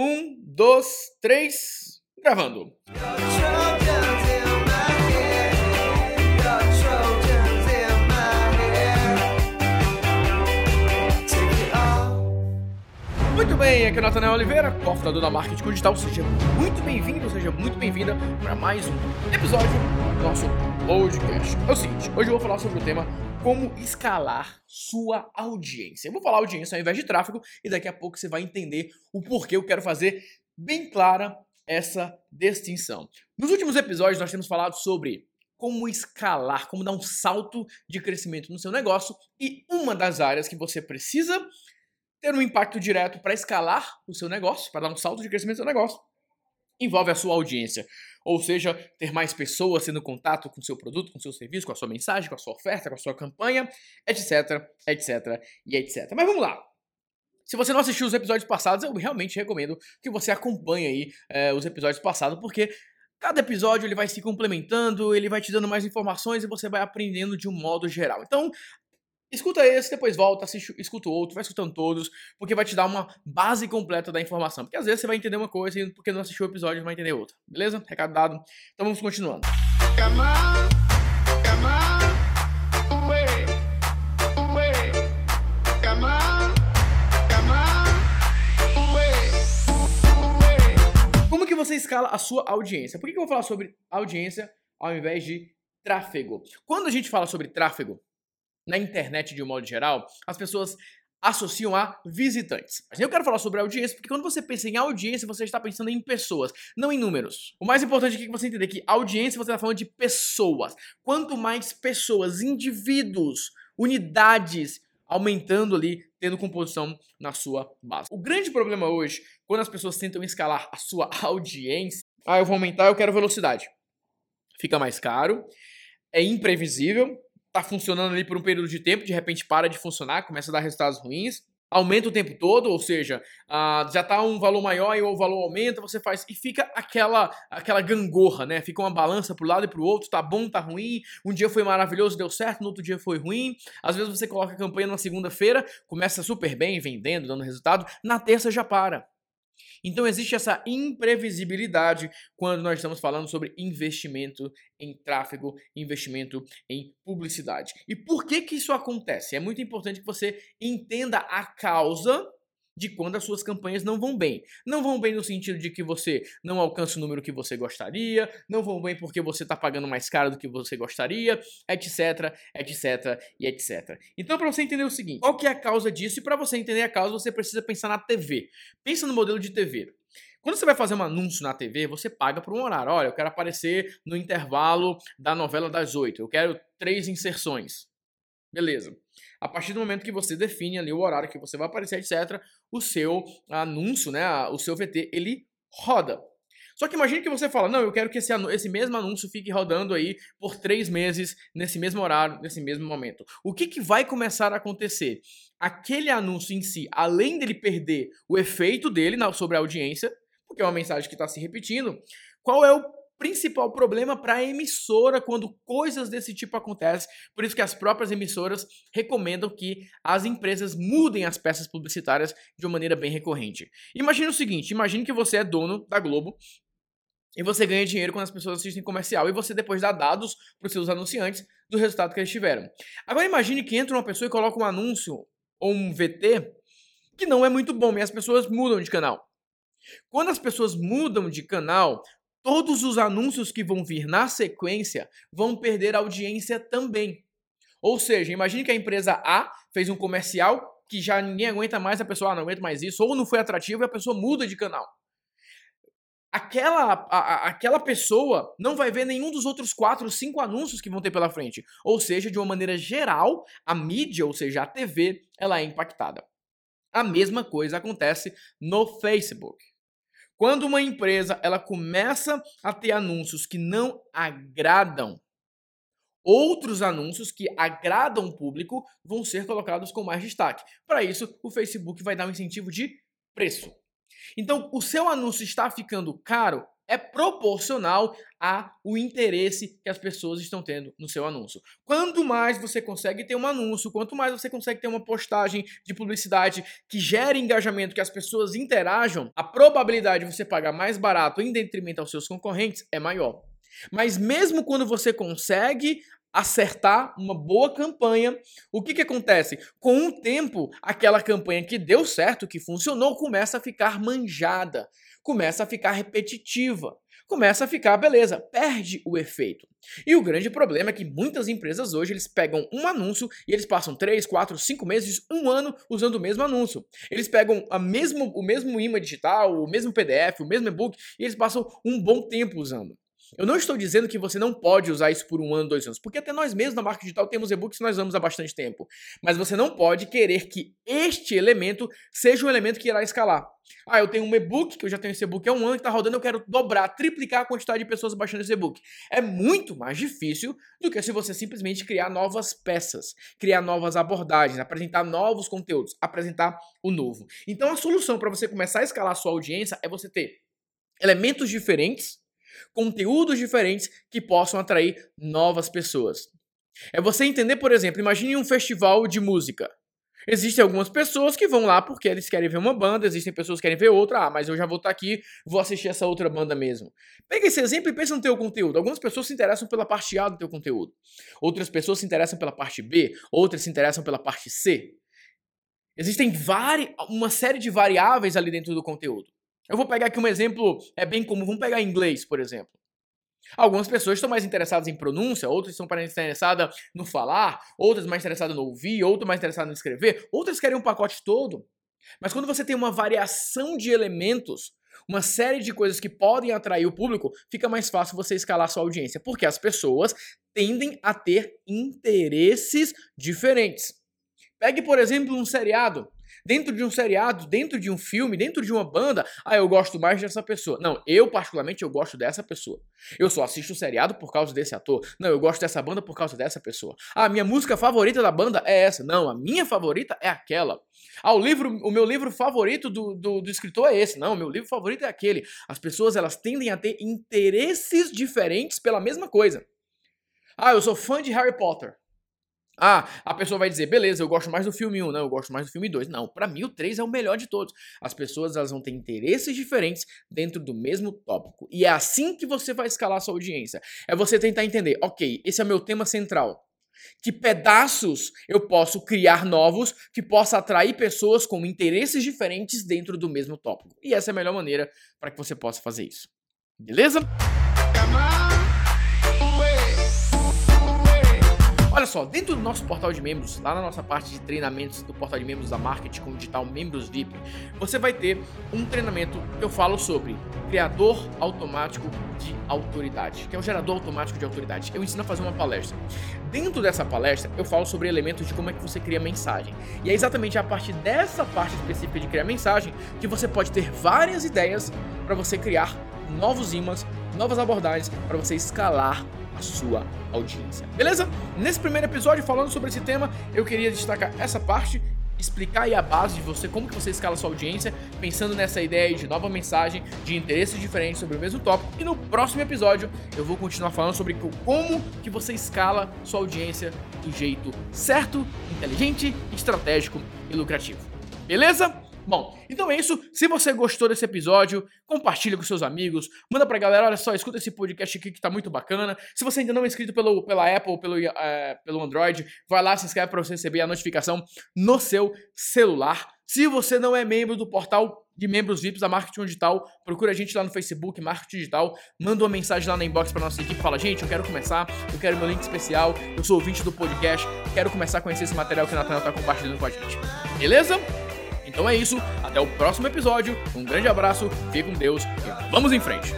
Um, dois, três, gravando. Muito bem, aqui é o Nathanael Oliveira, cofundador da Marketing Digital. Seja muito bem-vindo, seja muito bem-vinda para mais um episódio do nosso podcast. É o seguinte, hoje eu vou falar sobre o tema como escalar sua audiência. Eu vou falar audiência ao invés de tráfego e daqui a pouco você vai entender o porquê eu quero fazer bem clara essa distinção. Nos últimos episódios nós temos falado sobre como escalar, como dar um salto de crescimento no seu negócio e uma das áreas que você precisa ter um impacto direto para escalar o seu negócio, para dar um salto de crescimento no seu negócio, envolve a sua audiência. Ou seja, ter mais pessoas tendo contato com o seu produto, com o seu serviço, com a sua mensagem, com a sua oferta, com a sua campanha, etc, etc e etc. Mas vamos lá. Se você não assistiu os episódios passados, eu realmente recomendo que você acompanhe aí é, os episódios passados, porque cada episódio ele vai se complementando, ele vai te dando mais informações e você vai aprendendo de um modo geral. Então, Escuta esse, depois volta, assiste, escuta o outro, vai escutando todos, porque vai te dar uma base completa da informação. Porque às vezes você vai entender uma coisa e porque não assistiu o episódio vai entender outra. Beleza? Recado dado. Então vamos continuando. Come on, come on, away, away. Come on, come on, away, Como que você escala a sua audiência? Por que, que eu vou falar sobre audiência ao invés de tráfego? Quando a gente fala sobre tráfego, na internet de um modo geral, as pessoas associam a visitantes. Mas eu quero falar sobre audiência, porque quando você pensa em audiência, você está pensando em pessoas, não em números. O mais importante aqui é que você entender que audiência você está falando de pessoas. Quanto mais pessoas, indivíduos, unidades aumentando ali, tendo composição na sua base. O grande problema hoje, quando as pessoas tentam escalar a sua audiência, ah, eu vou aumentar, eu quero velocidade. Fica mais caro, é imprevisível, tá funcionando ali por um período de tempo, de repente para de funcionar, começa a dar resultados ruins, aumenta o tempo todo, ou seja, uh, já tá um valor maior e o valor aumenta, você faz e fica aquela aquela gangorra, né? Fica uma balança pro lado e pro outro, tá bom, tá ruim. Um dia foi maravilhoso, deu certo, no outro dia foi ruim. Às vezes você coloca a campanha na segunda-feira, começa super bem, vendendo, dando resultado, na terça já para. Então existe essa imprevisibilidade quando nós estamos falando sobre investimento em tráfego, investimento em publicidade. E por que que isso acontece? É muito importante que você entenda a causa de quando as suas campanhas não vão bem. Não vão bem no sentido de que você não alcança o número que você gostaria, não vão bem porque você está pagando mais caro do que você gostaria, etc, etc e etc. Então, para você entender o seguinte, qual que é a causa disso? E para você entender a causa, você precisa pensar na TV. Pensa no modelo de TV. Quando você vai fazer um anúncio na TV, você paga por um horário. Olha, eu quero aparecer no intervalo da novela das oito. Eu quero três inserções. Beleza. A partir do momento que você define ali o horário que você vai aparecer, etc., o seu anúncio, né, o seu VT, ele roda. Só que imagine que você fala, não, eu quero que esse, esse mesmo anúncio fique rodando aí por três meses, nesse mesmo horário, nesse mesmo momento. O que, que vai começar a acontecer? Aquele anúncio em si, além dele perder o efeito dele na, sobre a audiência, porque é uma mensagem que está se repetindo, qual é o principal problema para a emissora quando coisas desse tipo acontecem. Por isso que as próprias emissoras recomendam que as empresas mudem as peças publicitárias de uma maneira bem recorrente. Imagine o seguinte, imagine que você é dono da Globo e você ganha dinheiro quando as pessoas assistem comercial e você depois dá dados para os seus anunciantes do resultado que eles tiveram. Agora imagine que entra uma pessoa e coloca um anúncio ou um VT que não é muito bom e as pessoas mudam de canal. Quando as pessoas mudam de canal, todos os anúncios que vão vir na sequência vão perder audiência também. Ou seja, imagine que a empresa A fez um comercial que já ninguém aguenta mais, a pessoa ah, não aguenta mais isso, ou não foi atrativo e a pessoa muda de canal. Aquela, a, a, aquela pessoa não vai ver nenhum dos outros quatro, cinco anúncios que vão ter pela frente. Ou seja, de uma maneira geral, a mídia, ou seja, a TV, ela é impactada. A mesma coisa acontece no Facebook. Quando uma empresa ela começa a ter anúncios que não agradam, outros anúncios que agradam o público vão ser colocados com mais destaque. Para isso, o Facebook vai dar um incentivo de preço. Então, o seu anúncio está ficando caro, é proporcional ao interesse que as pessoas estão tendo no seu anúncio. Quanto mais você consegue ter um anúncio, quanto mais você consegue ter uma postagem de publicidade que gere engajamento, que as pessoas interajam, a probabilidade de você pagar mais barato em detrimento aos seus concorrentes é maior. Mas mesmo quando você consegue acertar uma boa campanha, o que, que acontece? Com o tempo, aquela campanha que deu certo, que funcionou, começa a ficar manjada, começa a ficar repetitiva, começa a ficar, beleza, perde o efeito. E o grande problema é que muitas empresas hoje eles pegam um anúncio e eles passam 3, 4, 5 meses, um ano usando o mesmo anúncio. Eles pegam a mesmo, o mesmo imã digital, o mesmo PDF, o mesmo e-book e eles passam um bom tempo usando. Eu não estou dizendo que você não pode usar isso por um ano, dois anos, porque até nós mesmos na marca digital temos e-books que nós usamos há bastante tempo. Mas você não pode querer que este elemento seja um elemento que irá escalar. Ah, eu tenho um e-book, que eu já tenho esse e-book há um ano que está rodando, eu quero dobrar, triplicar a quantidade de pessoas baixando esse e-book. É muito mais difícil do que se você simplesmente criar novas peças, criar novas abordagens, apresentar novos conteúdos, apresentar o novo. Então a solução para você começar a escalar a sua audiência é você ter elementos diferentes conteúdos diferentes que possam atrair novas pessoas. É você entender, por exemplo, imagine um festival de música. Existem algumas pessoas que vão lá porque eles querem ver uma banda, existem pessoas que querem ver outra. Ah, mas eu já vou estar aqui, vou assistir essa outra banda mesmo. Pega esse exemplo e pensa no teu conteúdo. Algumas pessoas se interessam pela parte A do teu conteúdo. Outras pessoas se interessam pela parte B, outras se interessam pela parte C. Existem uma série de variáveis ali dentro do conteúdo. Eu vou pegar aqui um exemplo, é bem comum, vamos pegar inglês, por exemplo. Algumas pessoas estão mais interessadas em pronúncia, outras estão mais interessadas no falar, outras mais interessadas no ouvir, outras mais interessadas no escrever, outras querem um pacote todo. Mas quando você tem uma variação de elementos, uma série de coisas que podem atrair o público, fica mais fácil você escalar sua audiência, porque as pessoas tendem a ter interesses diferentes. Pegue, por exemplo, um seriado dentro de um seriado, dentro de um filme, dentro de uma banda, ah, eu gosto mais dessa pessoa. Não, eu particularmente eu gosto dessa pessoa. Eu só assisto o seriado por causa desse ator. Não, eu gosto dessa banda por causa dessa pessoa. Ah, minha música favorita da banda é essa. Não, a minha favorita é aquela. Ah, o livro, o meu livro favorito do, do, do escritor é esse. Não, o meu livro favorito é aquele. As pessoas elas tendem a ter interesses diferentes pela mesma coisa. Ah, eu sou fã de Harry Potter. Ah, a pessoa vai dizer, beleza, eu gosto mais do filme 1, não, eu gosto mais do filme 2. Não, para mim o 3 é o melhor de todos. As pessoas elas vão ter interesses diferentes dentro do mesmo tópico. E é assim que você vai escalar sua audiência. É você tentar entender, ok, esse é meu tema central. Que pedaços eu posso criar novos que possa atrair pessoas com interesses diferentes dentro do mesmo tópico. E essa é a melhor maneira para que você possa fazer isso. Beleza? Olha só, dentro do nosso portal de membros, lá na nossa parte de treinamentos do portal de membros da Marketing com Digital Membros VIP, você vai ter um treinamento que eu falo sobre criador automático de autoridade, que é um gerador automático de autoridade. Eu ensino a fazer uma palestra. Dentro dessa palestra, eu falo sobre elementos de como é que você cria mensagem. E é exatamente a partir dessa parte específica de criar mensagem que você pode ter várias ideias para você criar novos imãs, novas abordagens para você escalar a sua audiência. Beleza? Nesse primeiro episódio, falando sobre esse tema, eu queria destacar essa parte explicar aí a base de você, como que você escala sua audiência, pensando nessa ideia de nova mensagem, de interesses diferentes sobre o mesmo tópico. E no próximo episódio eu vou continuar falando sobre como que você escala sua audiência do jeito certo, inteligente, estratégico e lucrativo. Beleza? Bom, então é isso. Se você gostou desse episódio, compartilha com seus amigos, manda pra galera, olha só, escuta esse podcast aqui que tá muito bacana. Se você ainda não é inscrito pelo, pela Apple pelo, é, pelo Android, vai lá, se inscreve pra você receber a notificação no seu celular. Se você não é membro do portal de membros VIPs da Marketing Digital, procura a gente lá no Facebook, Marketing Digital, manda uma mensagem lá na inbox pra nossa equipe, fala, gente, eu quero começar, eu quero meu link especial, eu sou ouvinte do podcast, quero começar a conhecer esse material que o Nathaniel tá compartilhando com a gente. Beleza? Então é isso, até o próximo episódio, um grande abraço, fique com Deus e vamos em frente!